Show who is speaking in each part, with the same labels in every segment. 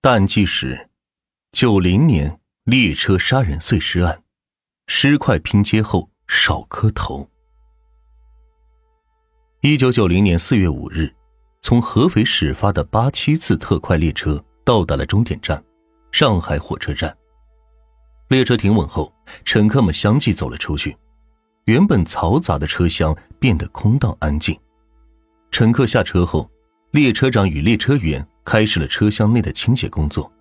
Speaker 1: 淡季时，九零年列车杀人碎尸案，尸块拼接后少磕头。一九九零年四月五日，从合肥始发的八七次特快列车到达了终点站——上海火车站。列车停稳后，乘客们相继走了出去，原本嘈杂的车厢变得空荡安静。乘客下车后，列车长与列车员开始了车厢内的清洁工作。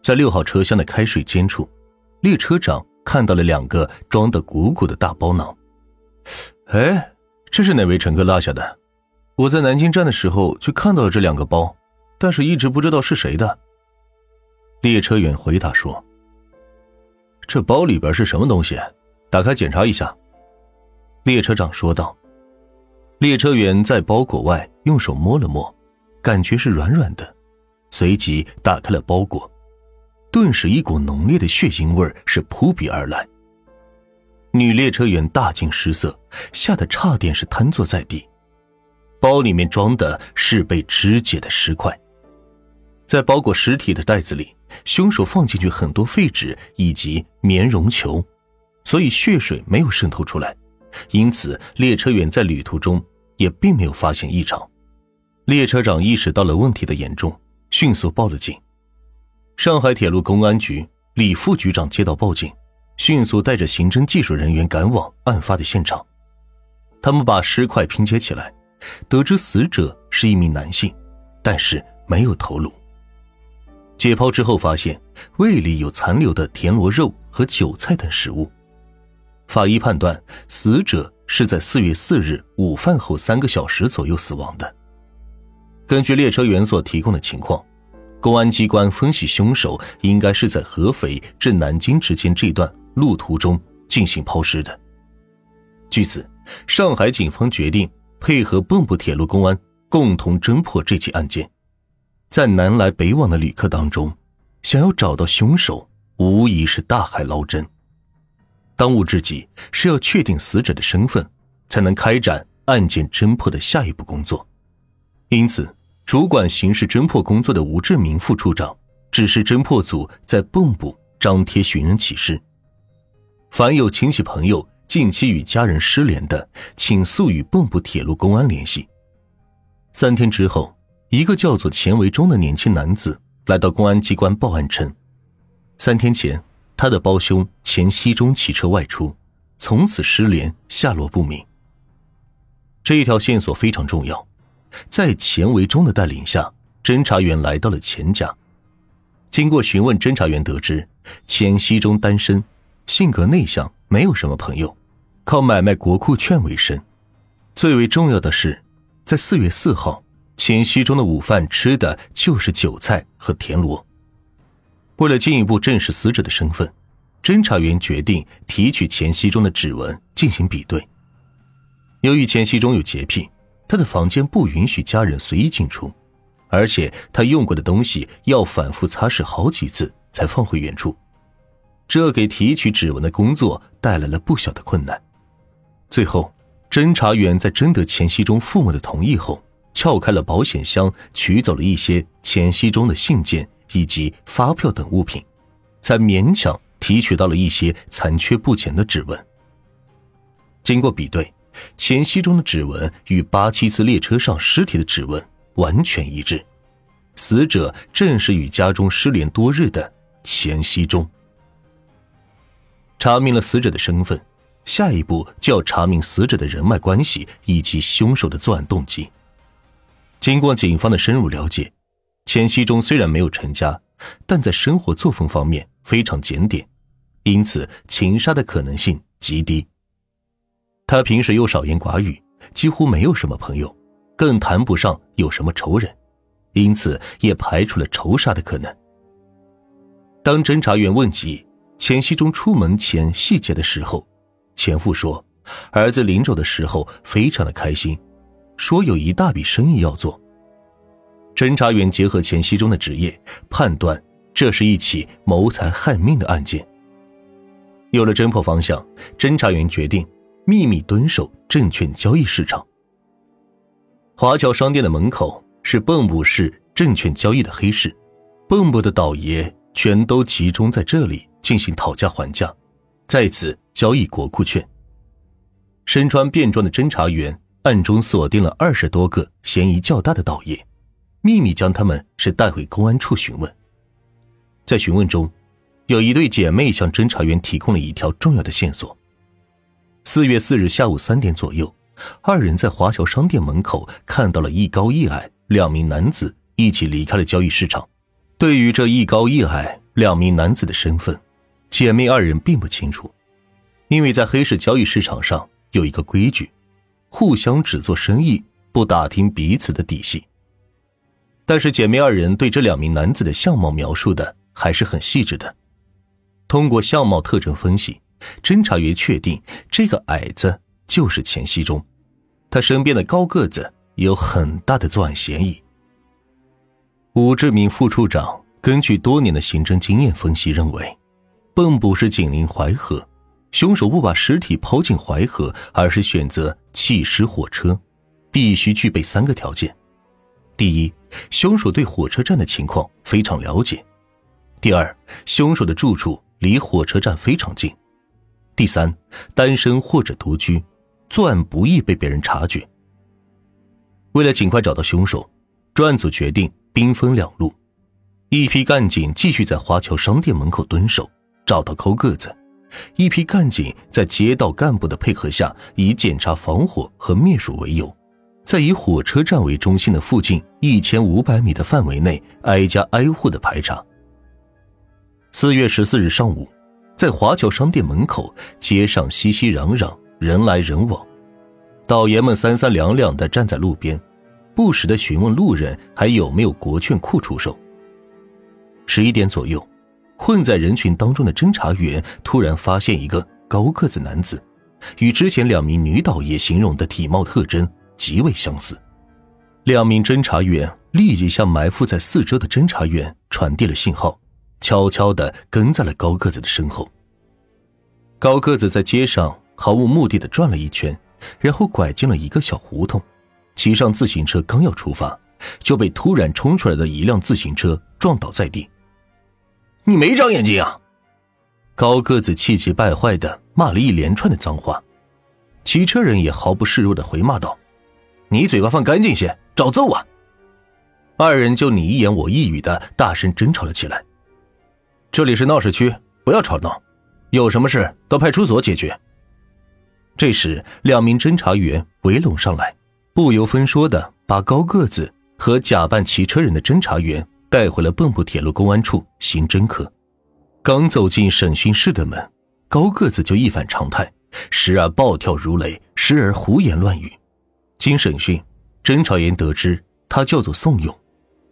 Speaker 1: 在六号车厢的开水间处，列车长看到了两个装得鼓鼓的大包囊。哎，这是哪位乘客落下的？我在南京站的时候就看到了这两个包，但是一直不知道是谁的。列车员回答说：“这包里边是什么东西？打开检查一下。”列车长说道。列车员在包裹外用手摸了摸，感觉是软软的，随即打开了包裹，顿时一股浓烈的血腥味是扑鼻而来。女列车员大惊失色，吓得差点是瘫坐在地。包里面装的是被肢解的尸块，在包裹尸体的袋子里，凶手放进去很多废纸以及棉绒球，所以血水没有渗透出来。因此，列车员在旅途中也并没有发现异常。列车长意识到了问题的严重，迅速报了警。上海铁路公安局李副局长接到报警，迅速带着刑侦技术人员赶往案发的现场。他们把尸块拼接起来，得知死者是一名男性，但是没有头颅。解剖之后发现胃里有残留的田螺肉和韭菜等食物。法医判断，死者是在四月四日午饭后三个小时左右死亡的。根据列车员所提供的情况，公安机关分析，凶手应该是在合肥至南京之间这段路途中进行抛尸的。据此，上海警方决定配合蚌埠铁路公安，共同侦破这起案件。在南来北往的旅客当中，想要找到凶手，无疑是大海捞针。当务之急是要确定死者的身份，才能开展案件侦破的下一步工作。因此，主管刑事侦破工作的吴志明副处长指示侦破组在蚌埠张贴寻人启事，凡有亲戚朋友近期与家人失联的，请速与蚌埠铁路公安联系。三天之后，一个叫做钱维忠的年轻男子来到公安机关报案称，三天前。他的胞兄钱锡忠骑车外出，从此失联，下落不明。这一条线索非常重要，在钱维忠的带领下，侦查员来到了钱家。经过询问，侦查员得知钱锡忠单身，性格内向，没有什么朋友，靠买卖国库券为生。最为重要的是，在四月四号，钱锡忠的午饭吃的就是韭菜和田螺。为了进一步证实死者的身份，侦查员决定提取钱锡忠的指纹进行比对。由于钱锡忠有洁癖，他的房间不允许家人随意进出，而且他用过的东西要反复擦拭好几次才放回原处，这给提取指纹的工作带来了不小的困难。最后，侦查员在征得钱锡忠父母的同意后，撬开了保险箱，取走了一些钱锡忠的信件。以及发票等物品，才勉强提取到了一些残缺不全的指纹。经过比对，钱熙中的指纹与八七次列车上尸体的指纹完全一致，死者正是与家中失联多日的钱熙中。查明了死者的身份，下一步就要查明死者的人脉关系以及凶手的作案动机。经过警方的深入了解。钱熙中虽然没有成家，但在生活作风方面非常检点，因此情杀的可能性极低。他平时又少言寡语，几乎没有什么朋友，更谈不上有什么仇人，因此也排除了仇杀的可能。当侦查员问及钱熙忠出门前细节的时候，钱父说，儿子临走的时候非常的开心，说有一大笔生意要做。侦查员结合钱熙忠的职业，判断这是一起谋财害命的案件。有了侦破方向，侦查员决定秘密蹲守证券交易市场。华侨商店的门口是蚌埠市证券交易的黑市，蚌埠的倒爷全都集中在这里进行讨价还价，在此交易国库券。身穿便装的侦查员暗中锁定了二十多个嫌疑较大的倒爷，秘密将他们是带回公安处询问。在询问中，有一对姐妹向侦查员提供了一条重要的线索。四月四日下午三点左右，二人在华侨商店门口看到了一高一矮两名男子一起离开了交易市场。对于这一高一矮两名男子的身份，姐妹二人并不清楚，因为在黑市交易市场上有一个规矩：互相只做生意，不打听彼此的底细。但是姐妹二人对这两名男子的相貌描述的。还是很细致的。通过相貌特征分析，侦查员确定这个矮子就是钱熙中，他身边的高个子有很大的作案嫌疑。吴志明副处长根据多年的刑侦经验分析认为，蚌埠是紧邻淮河，凶手不把尸体抛进淮河，而是选择弃尸火车，必须具备三个条件：第一，凶手对火车站的情况非常了解。第二，凶手的住处离火车站非常近；第三，单身或者独居，作案不易被别人察觉。为了尽快找到凶手，专案组决定兵分两路：一批干警继续在华侨商店门口蹲守，找到高个子；一批干警在街道干部的配合下，以检查防火和灭鼠为由，在以火车站为中心的附近一千五百米的范围内挨家挨户的排查。四月十四日上午，在华侨商店门口，街上熙熙攘攘，人来人往，导爷们三三两两的站在路边，不时的询问路人还有没有国券库出售。十一点左右，混在人群当中的侦查员突然发现一个高个子男子，与之前两名女导爷形容的体貌特征极为相似。两名侦查员立即向埋伏在四周的侦查员传递了信号。悄悄的跟在了高个子的身后。高个子在街上毫无目的的转了一圈，然后拐进了一个小胡同，骑上自行车刚要出发，就被突然冲出来的一辆自行车撞倒在地。你没长眼睛啊！高个子气急败坏的骂了一连串的脏话，骑车人也毫不示弱的回骂道：“你嘴巴放干净些，找揍啊！”二人就你一言我一语的大声争吵了起来。这里是闹市区，不要吵闹，有什么事到派出所解决。这时，两名侦查员围拢上来，不由分说的把高个子和假扮骑车人的侦查员带回了蚌埠铁路公安处刑侦科。刚走进审讯室的门，高个子就一反常态，时而暴跳如雷，时而胡言乱语。经审讯，侦查员得知他叫做宋勇，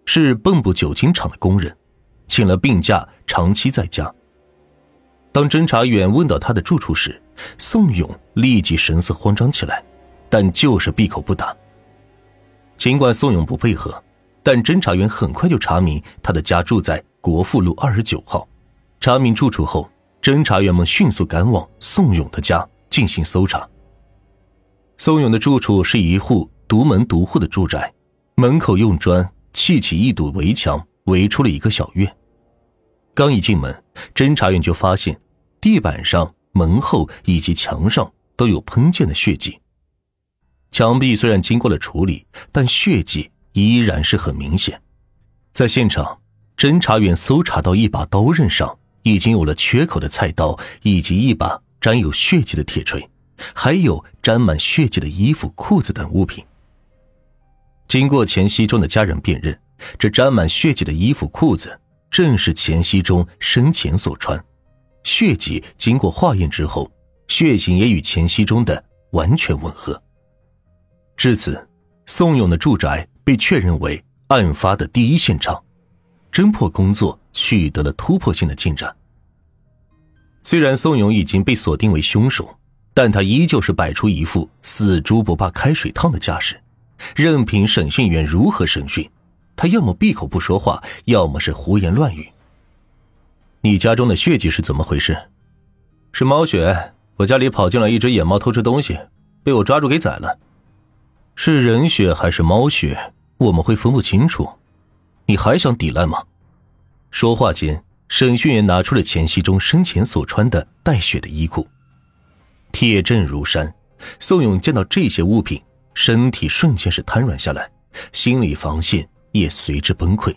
Speaker 1: 是蚌埠酒精厂的工人。请了病假，长期在家。当侦查员问到他的住处时，宋勇立即神色慌张起来，但就是闭口不答。尽管宋勇不配合，但侦查员很快就查明他的家住在国富路二十九号。查明住处后，侦查员们迅速赶往宋勇的家进行搜查。宋勇的住处是一户独门独户的住宅，门口用砖砌起一堵围墙。围出了一个小院。刚一进门，侦查员就发现地板上、门后以及墙上都有喷溅的血迹。墙壁虽然经过了处理，但血迹依然是很明显。在现场，侦查员搜查到一把刀刃上已经有了缺口的菜刀，以及一把沾有血迹的铁锤，还有沾满血迹的衣服、裤子等物品。经过钱熙中的家人辨认。这沾满血迹的衣服、裤子，正是钱熙中生前所穿。血迹经过化验之后，血型也与钱熙中的完全吻合。至此，宋勇的住宅被确认为案发的第一现场，侦破工作取得了突破性的进展。虽然宋勇已经被锁定为凶手，但他依旧是摆出一副死猪不怕开水烫的架势，任凭审讯员如何审讯。他要么闭口不说话，要么是胡言乱语。你家中的血迹是怎么回事？是猫血。我家里跑进来一只野猫偷吃东西，被我抓住给宰了。是人血还是猫血？我们会分不清楚。你还想抵赖吗？说话间，审讯员拿出了钱熙中生前所穿的带血的衣裤。铁证如山，宋勇见到这些物品，身体瞬间是瘫软下来，心理防线也随之崩溃。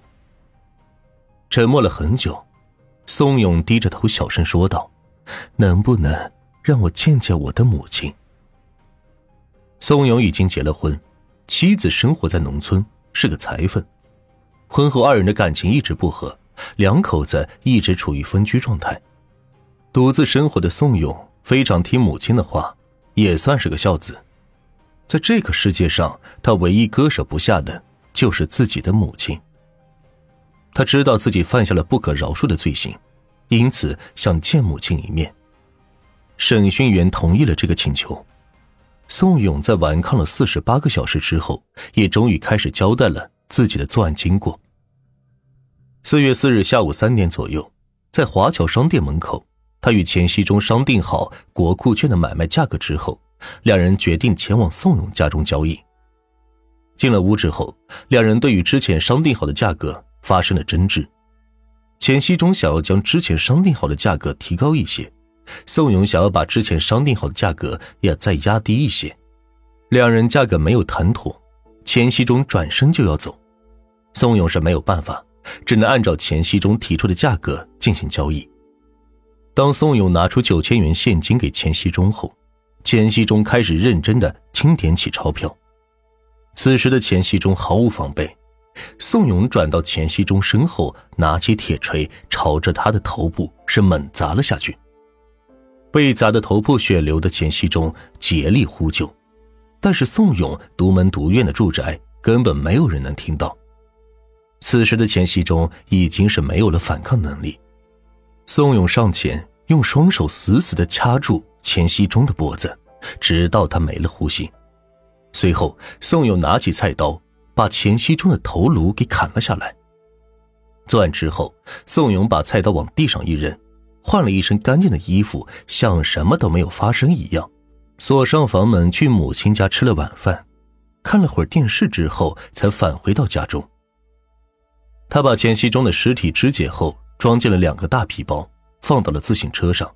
Speaker 1: 沉默了很久，宋勇低着头小声说道：“能不能让我见见我的母亲？”宋勇已经结了婚，妻子生活在农村，是个裁缝。婚后二人的感情一直不和，两口子一直处于分居状态。独自生活的宋勇非常听母亲的话，也算是个孝子。在这个世界上，他唯一割舍不下的就是自己的母亲。他知道自己犯下了不可饶恕的罪行，因此想见母亲一面。审讯员同意了这个请求。宋勇在顽抗了四十八个小时之后，也终于开始交代了自己的作案经过。四月四日下午三点左右，在华侨商店门口，他与钱熙中商定好国库券的买卖价格之后，两人决定前往宋勇家中交易。进了屋之后，两人对于之前商定好的价格发生了争执。钱熙中想要将之前商定好的价格提高一些。宋勇想要把之前商定好的价格也再压低一些，两人价格没有谈妥，钱熙中转身就要走，宋勇是没有办法，只能按照钱熙中提出的价格进行交易。当宋勇拿出九千元现金给钱熙中后，钱熙中开始认真的清点起钞票。此时的钱熙中毫无防备，宋勇转到钱熙中身后，拿起铁锤朝着他的头部是猛砸了下去。被砸得头破血流的钱熙中竭力呼救，但是宋勇独门独院的住宅根本没有人能听到。此时的钱熙中已经是没有了反抗能力，宋勇上前用双手死死的掐住钱熙中的脖子，直到他没了呼吸。随后，宋勇拿起菜刀，把钱熙中的头颅给砍了下来。作案之后，宋勇把菜刀往地上一扔。换了一身干净的衣服，像什么都没有发生一样，锁上房门，去母亲家吃了晚饭，看了会儿电视之后，才返回到家中。他把钱熙中的尸体肢解后，装进了两个大皮包，放到了自行车上，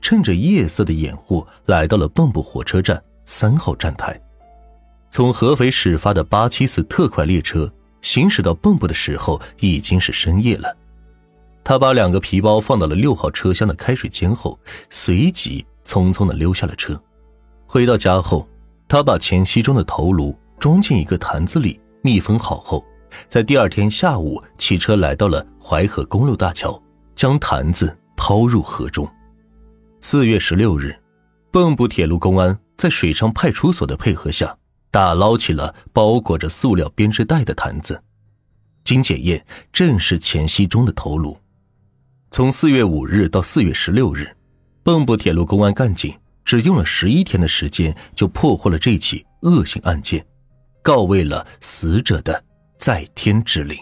Speaker 1: 趁着夜色的掩护，来到了蚌埠火车站三号站台。从合肥始发的八七四特快列车行驶到蚌埠的时候，已经是深夜了。他把两个皮包放到了六号车厢的开水间后，随即匆匆的溜下了车。回到家后，他把钱熙中的头颅装进一个坛子里，密封好后，在第二天下午骑车来到了淮河公路大桥，将坛子抛入河中。四月十六日，蚌埠铁路公安在水上派出所的配合下，打捞起了包裹着塑料编织袋的坛子，经检验，正是钱熙中的头颅。从四月五日到四月十六日，蚌埠铁路公安干警只用了十一天的时间，就破获了这起恶性案件，告慰了死者的在天之灵。